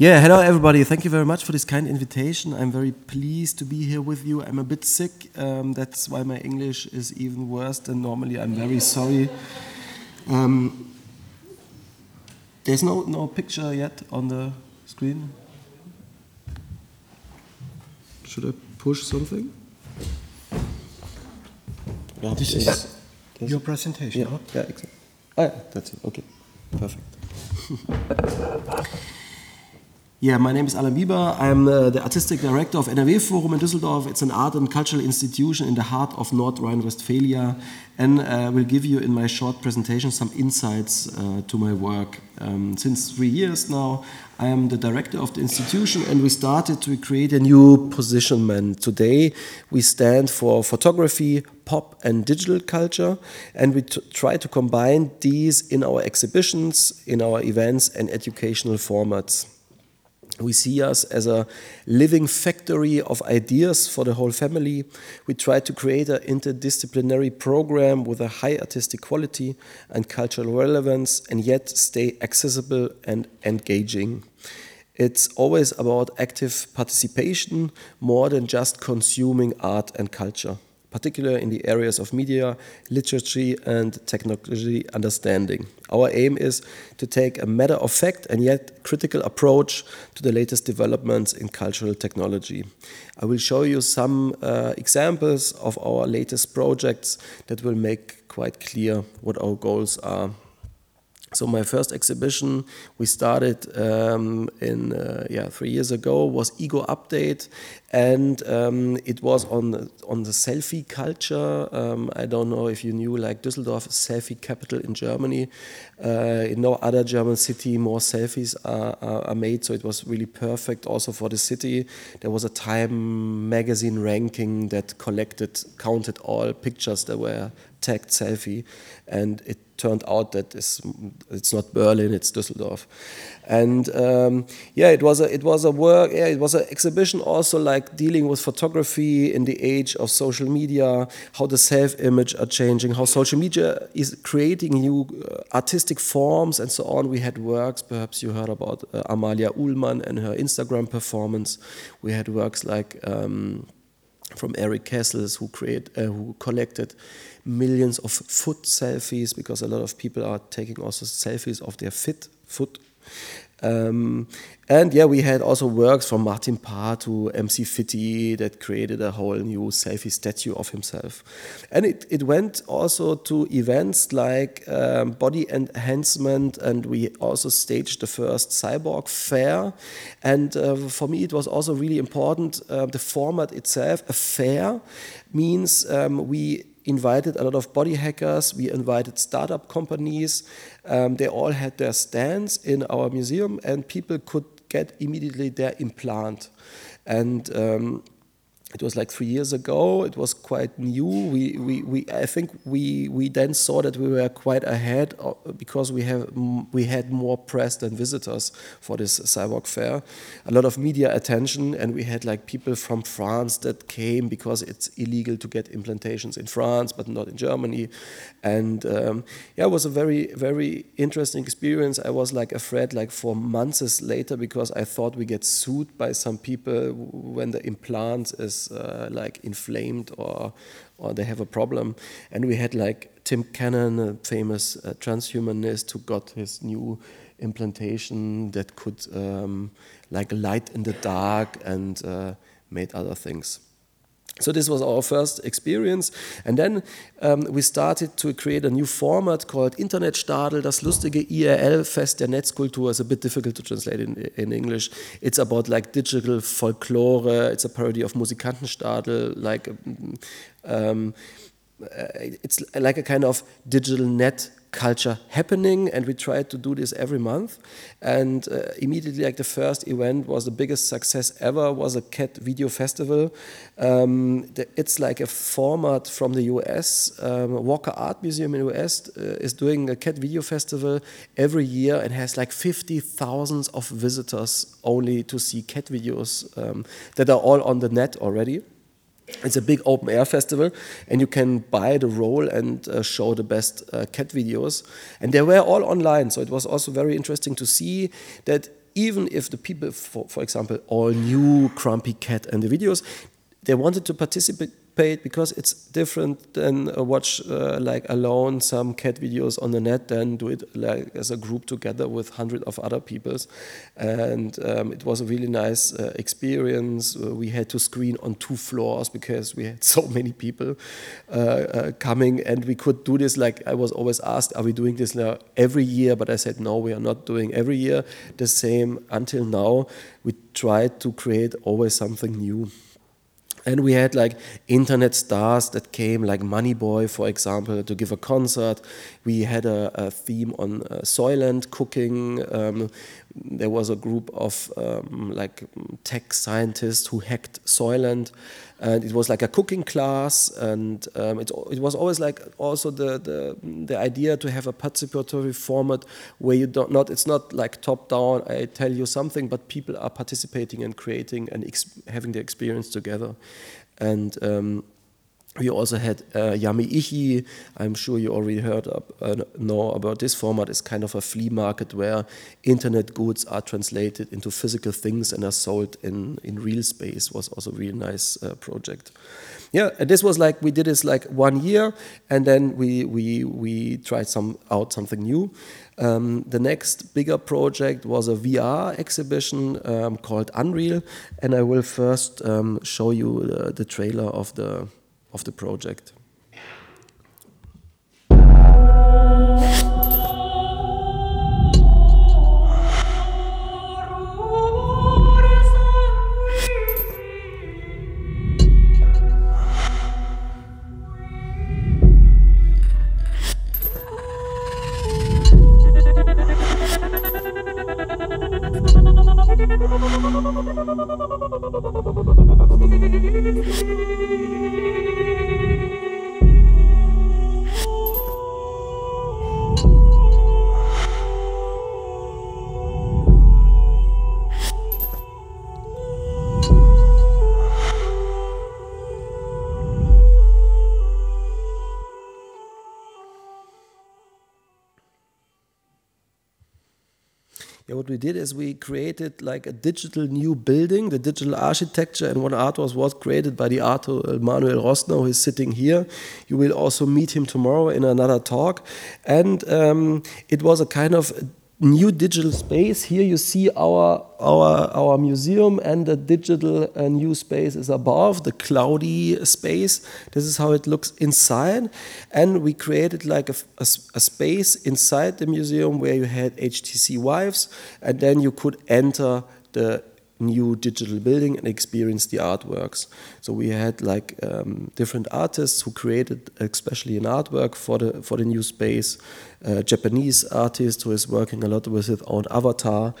Yeah, hello everybody. Thank you very much for this kind invitation. I'm very pleased to be here with you. I'm a bit sick, um, that's why my English is even worse than normally. I'm very sorry. Um, there's no, no picture yet on the screen. Should I push something? this is your presentation. Yeah, yeah, exactly. Oh, yeah, that's it. Okay, perfect. Yeah, my name is Alain Bieber. I'm uh, the artistic director of NRW Forum in Düsseldorf. It's an art and cultural institution in the heart of North Rhine-Westphalia, and uh, will give you in my short presentation some insights uh, to my work. Um, since three years now, I am the director of the institution, and we started to create a new positionment. Today, we stand for photography, pop, and digital culture, and we try to combine these in our exhibitions, in our events, and educational formats. We see us as a living factory of ideas for the whole family. We try to create an interdisciplinary program with a high artistic quality and cultural relevance, and yet stay accessible and engaging. It's always about active participation more than just consuming art and culture particularly in the areas of media, literature, and technology understanding. Our aim is to take a matter of fact and yet critical approach to the latest developments in cultural technology. I will show you some uh, examples of our latest projects that will make quite clear what our goals are. So my first exhibition we started um, in uh, yeah three years ago was Ego Update, and um, it was on on the selfie culture. Um, I don't know if you knew like Düsseldorf is selfie capital in Germany. Uh, in no other German city more selfies are, are, are, made, so it was really perfect also for the city. There was a Time magazine ranking that collected counted all pictures that were tagged selfie, and it turned out that it's, it's not Berlin, it's Düsseldorf. And um, yeah, it was a it was a work. Yeah, it was an exhibition also like dealing with photography in the age of social media, how the self-image are changing, how social media is creating new uh, artistic forms and so on. We had works. Perhaps you heard about uh, Amalia Ulman and her Instagram performance. We had works like. Um, from Erik Kessels, who create, uh, who collected millions of foot selfies because a lot of people are taking also selfies of their fit foot. Um, and yeah, we had also works from Martin Parr to MC Fitti that created a whole new selfie statue of himself. And it, it went also to events like um, Body Enhancement, and we also staged the first Cyborg Fair. And uh, for me, it was also really important uh, the format itself. A fair means um, we invited a lot of body hackers, we invited startup companies. Um, they all had their stands in our museum, and people could get immediately their implant. And um, it was like three years ago. It was quite new. We, we, we I think we, we then saw that we were quite ahead uh, because we have we had more press than visitors for this cyborg fair. A lot of media attention, and we had like people from France that came because it's illegal to get implantations in France, but not in Germany. And um, yeah, it was a very very interesting experience. I was like afraid like for months later because I thought we get sued by some people when the implant is uh, like inflamed or or they have a problem. And we had like Tim Cannon, a famous uh, transhumanist, who got his new implantation that could um, like light in the dark and uh, made other things. So this was our first experience. And then um, we started to create a new format called Internetstadel, das lustige IRL-Fest der Netzkultur. It's a bit difficult to translate in, in English. It's about like digital folklore. It's a parody of Musikantenstadel, like um, it's like a kind of digital net culture happening and we tried to do this every month. And uh, immediately like the first event was the biggest success ever was a cat video festival. Um, the, it's like a format from the us um, walker art museum in the us uh, is doing a cat video festival every year and has like 50 thousands of visitors only to see cat videos um, that are all on the net already it's a big open air festival, and you can buy the roll and uh, show the best uh, cat videos. And they were all online, so it was also very interesting to see that even if the people, for, for example, all knew Grumpy Cat and the videos, they wanted to participate because it's different than uh, watch uh, like alone some cat videos on the net than do it like as a group together with hundred of other peoples. And um, it was a really nice uh, experience. Uh, we had to screen on two floors because we had so many people uh, coming. And we could do this like I was always asked are we doing this now every year? But I said no we are not doing every year. The same until now. We tried to create always something new and we had like internet stars that came, like Moneyboy, for example, to give a concert. We had a, a theme on uh, Soylent cooking. Um, there was a group of um, like tech scientists who hacked Soylent, and it was like a cooking class. And um, it, it was always like also the, the the idea to have a participatory format where you don't not it's not like top down. I tell you something, but people are participating and creating and having the experience together, and. Um, we also had uh, Ichi. I'm sure you already heard of, uh, know about this format. It's kind of a flea market where internet goods are translated into physical things and are sold in, in real space. Was also a really nice uh, project. Yeah, and this was like we did this like one year, and then we we we tried some out something new. Um, the next bigger project was a VR exhibition um, called Unreal, and I will first um, show you the, the trailer of the of the project. Yeah, what we did is we created like a digital new building, the digital architecture, and one art was, was created by the artist Manuel Rosner, who is sitting here. You will also meet him tomorrow in another talk. And um, it was a kind of new digital space. Here you see our our our museum, and the digital uh, new space is above the cloudy space. This is how it looks inside, and we created like a, a, a space inside the museum where you had HTC Vives, and then you could enter the new digital building and experience the artworks. So we had like um, different artists who created especially an artwork for the for the new space. A Japanese artist who is working a lot with his own avatar.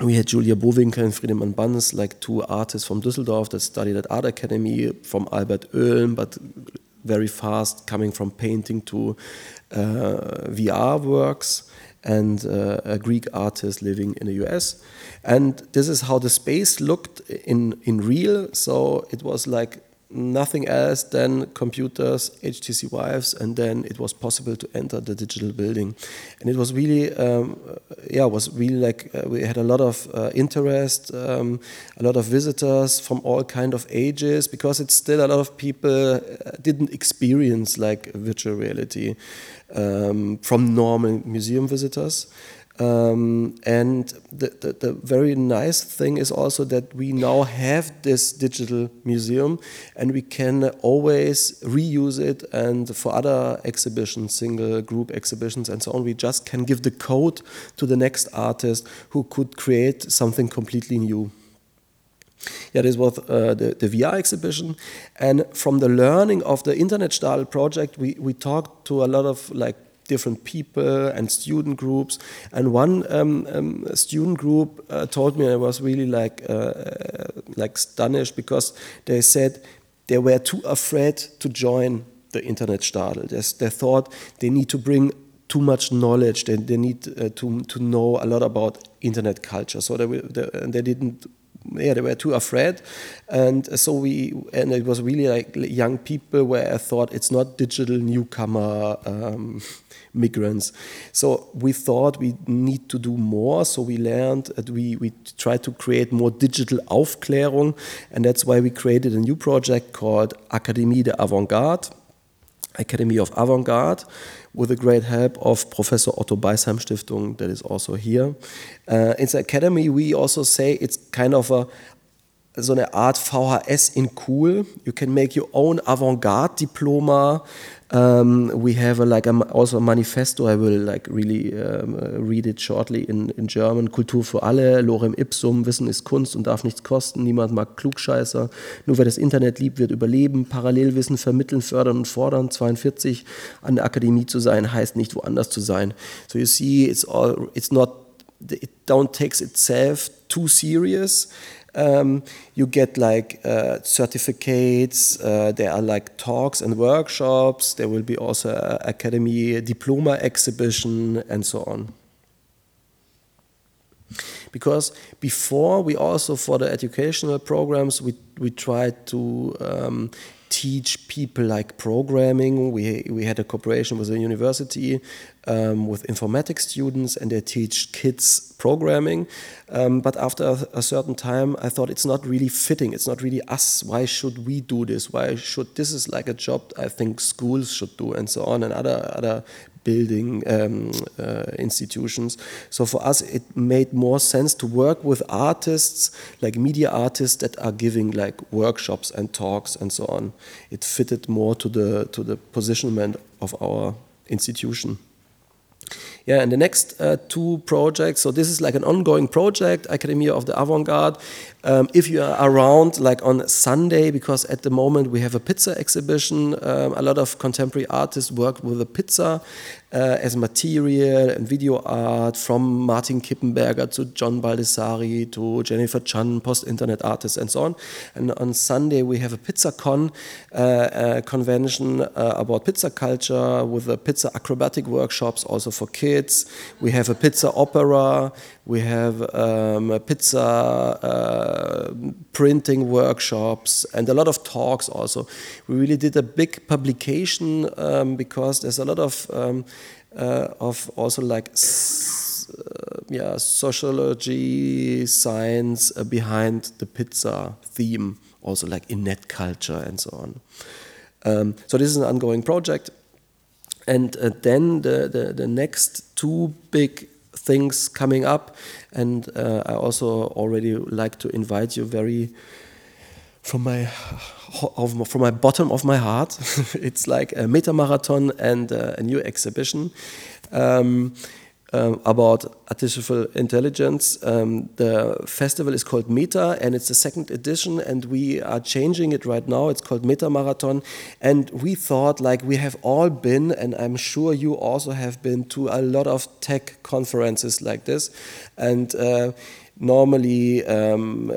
We had Julia Bowinkel and Friedemann Banz, like two artists from Düsseldorf that studied at Art Academy from Albert Oehlen, but very fast coming from painting to uh, VR works and uh, a Greek artist living in the US. And this is how the space looked in, in real. So it was like nothing else than computers, HTC Vives, and then it was possible to enter the digital building. And it was really, um, yeah, was really like uh, we had a lot of uh, interest, um, a lot of visitors from all kind of ages, because it's still a lot of people uh, didn't experience like virtual reality um, from normal museum visitors. Um, and the, the, the, very nice thing is also that we now have this digital museum and we can always reuse it and for other exhibitions, single group exhibitions and so on, we just can give the code to the next artist who could create something completely new. Yeah, this was uh, the, the VR exhibition. And from the learning of the Internet Stadel project, we, we talked to a lot of like different people and student groups. And one um, um, student group uh, told me I was really like uh, uh, like astonished because they said they were too afraid to join the Internet Stadel. They, they thought they need to bring too much knowledge. They, they need uh, to, to know a lot about internet culture. So they, they, they didn't yeah, they were too afraid, and so we and it was really like young people where I thought it's not digital newcomer. Um, migrants. So we thought we need to do more. So we learned that we, we tried to create more digital Aufklärung. And that's why we created a new project called Akademie der Avantgarde, Academy of Avantgarde, with the great help of Professor Otto Beisheim Stiftung, that is also here. Uh, in the academy, we also say it's kind of a so eine Art VHS in cool. You can make your own avant-garde diploma. Um, we have a, like a, also a manifesto. I will like really um, read it shortly in, in German. Kultur für alle, Lorem ipsum. Wissen ist Kunst und darf nichts kosten. Niemand mag Klugscheißer. Nur wer das Internet liebt, wird überleben. Parallelwissen vermitteln, fördern und fordern. 42 an der Akademie zu sein heißt nicht woanders zu sein. So you see, it's all. It's not. It don't takes itself too serious. Um, you get like uh, certificates, uh, there are like talks and workshops, there will be also academy diploma exhibition and so on. Because before we also for the educational programs we we tried to um, teach people like programming. We, we had a cooperation with a university um, with informatics students, and they teach kids programming. Um, but after a, a, certain time, I thought it's not really fitting. It's not really us. Why should we do this? Why should this is like a job I think schools should do, and so on, and other other building um, uh, institutions. So for us, it made more sense to work with artists, like media artists that are giving like workshops and talks and so on. It fitted more to the to the positionment of our institution. Yeah, and the next uh, two projects, so this is like an ongoing project, Academia of the Avant-Garde. Um, if you are around like on Sunday, because at the moment we have a pizza exhibition, um, a lot of contemporary artists work with the pizza uh, as material and video art from Martin Kippenberger to John Baldessari to Jennifer Chan, post-internet artists and so on. And on Sunday we have a pizza con uh, convention uh, about pizza culture with the pizza acrobatic workshops also for kids. We have a pizza opera. We have um, pizza uh, printing workshops and a lot of talks also. We really did a big publication um, because there's a lot of um, uh, of also like uh, yeah sociology science uh, behind the pizza theme also like in net culture and so on um, so this is an ongoing project and uh, then the, the, the next two big things coming up and uh, i also already like to invite you very from my from my bottom of my heart. it's like a meta marathon and uh, a new exhibition. Um, um, about artificial intelligence. Um, the festival is called Meta, and it's the second edition, and we are changing it right now. It's called Meta Marathon, and we thought like we have all been, and I'm sure you also have been to a lot of tech conferences like this, and. Uh, normally um, uh,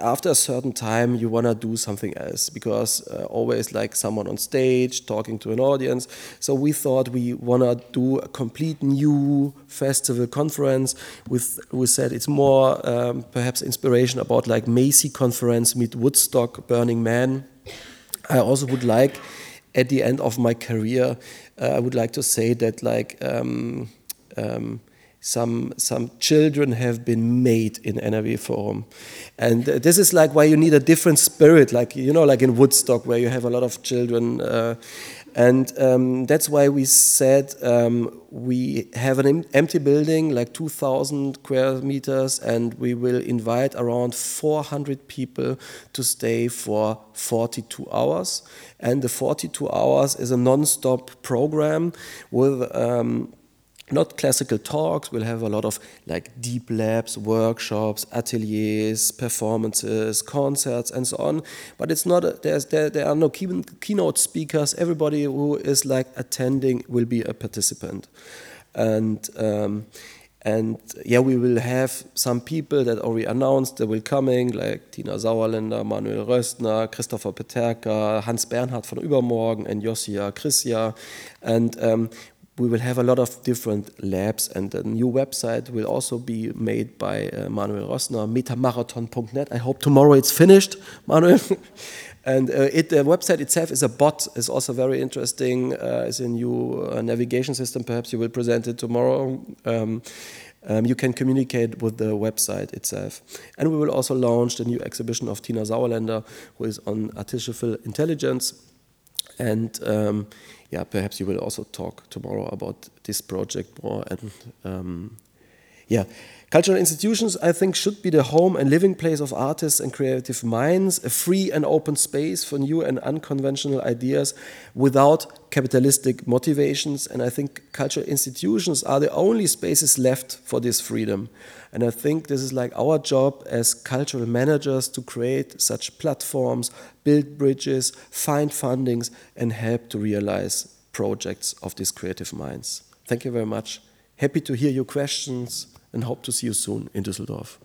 after a certain time you want to do something else because uh, always like someone on stage talking to an audience. So we thought we want to do a complete new festival conference with we said it's more um, perhaps inspiration about like macy conference meet woodstock burning man. I also would like at the end of my career uh, i would like to say that like um, um some some children have been made in NRW Forum, and this is like why you need a different spirit, like you know, like in Woodstock where you have a lot of children, uh, and um, that's why we said um, we have an empty building, like 2,000 square meters, and we will invite around 400 people to stay for 42 hours, and the 42 hours is a non-stop program with. Um, not classical talks. We'll have a lot of like deep labs, workshops, ateliers, performances, concerts, and so on. But it's not. A, there's there, there are no key, keynote speakers. Everybody who is like attending will be a participant, and. Um, and yeah, we will have some people that already announced they will coming, like Tina Sauerländer, Manuel Rosner, Christopher Peterka, Hans Bernhard von Übermorgen, and Joasia Krysa. And um, we will have a lot of different labs, and the new website will also be made by uh, Manuel Rosner, metamarathon.net. I hope tomorrow it's finished, Manuel. and uh, it, the website itself is a bot, is also very interesting. Uh, it's a new uh, navigation system. Perhaps you will present it tomorrow. Um, um, you can communicate with the website itself. And we will also launch the new exhibition of Tina Sauerländer, who is on artificial intelligence. And um, yeah, perhaps you will also talk tomorrow about this project more. And um, yeah, cultural institutions, I think, should be the home and living place of artists and creative minds, a free and open space for new and unconventional ideas without capitalistic motivations. And I think cultural institutions are the only spaces left for this freedom. And I think this is like our job as cultural managers to create such platforms, build bridges, find fundings, and help to realize projects of these creative minds. Thank you very much. Happy to hear your questions and hope to see you soon in Düsseldorf.